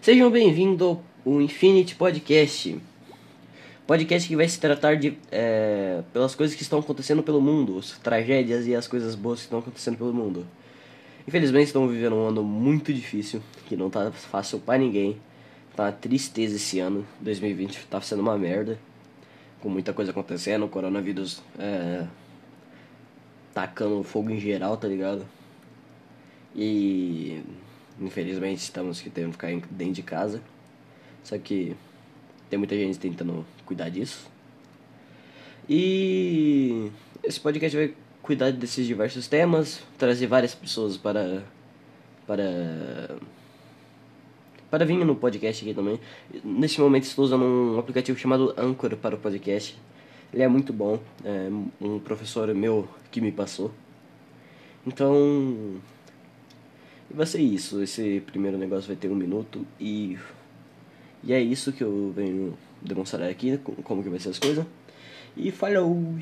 Sejam bem-vindos ao Infinity Podcast. Podcast que vai se tratar de é, pelas coisas que estão acontecendo pelo mundo, as tragédias e as coisas boas que estão acontecendo pelo mundo. Infelizmente estamos vivendo um ano muito difícil, que não tá fácil para ninguém. Tá uma tristeza esse ano, 2020 tá sendo uma merda. Com muita coisa acontecendo, o coronavírus é, tacando fogo em geral, tá ligado? E infelizmente estamos que tendo que ficar dentro de casa. Só que tem muita gente tentando cuidar disso. E esse podcast vai cuidar desses diversos temas, trazer várias pessoas para para para vir no podcast aqui também. Neste momento estou usando um aplicativo chamado Anchor para o podcast. Ele é muito bom, é um professor meu que me passou. Então, vai ser isso. Esse primeiro negócio vai ter um minuto e e é isso que eu venho demonstrar aqui, como que vai ser as coisas. E falou!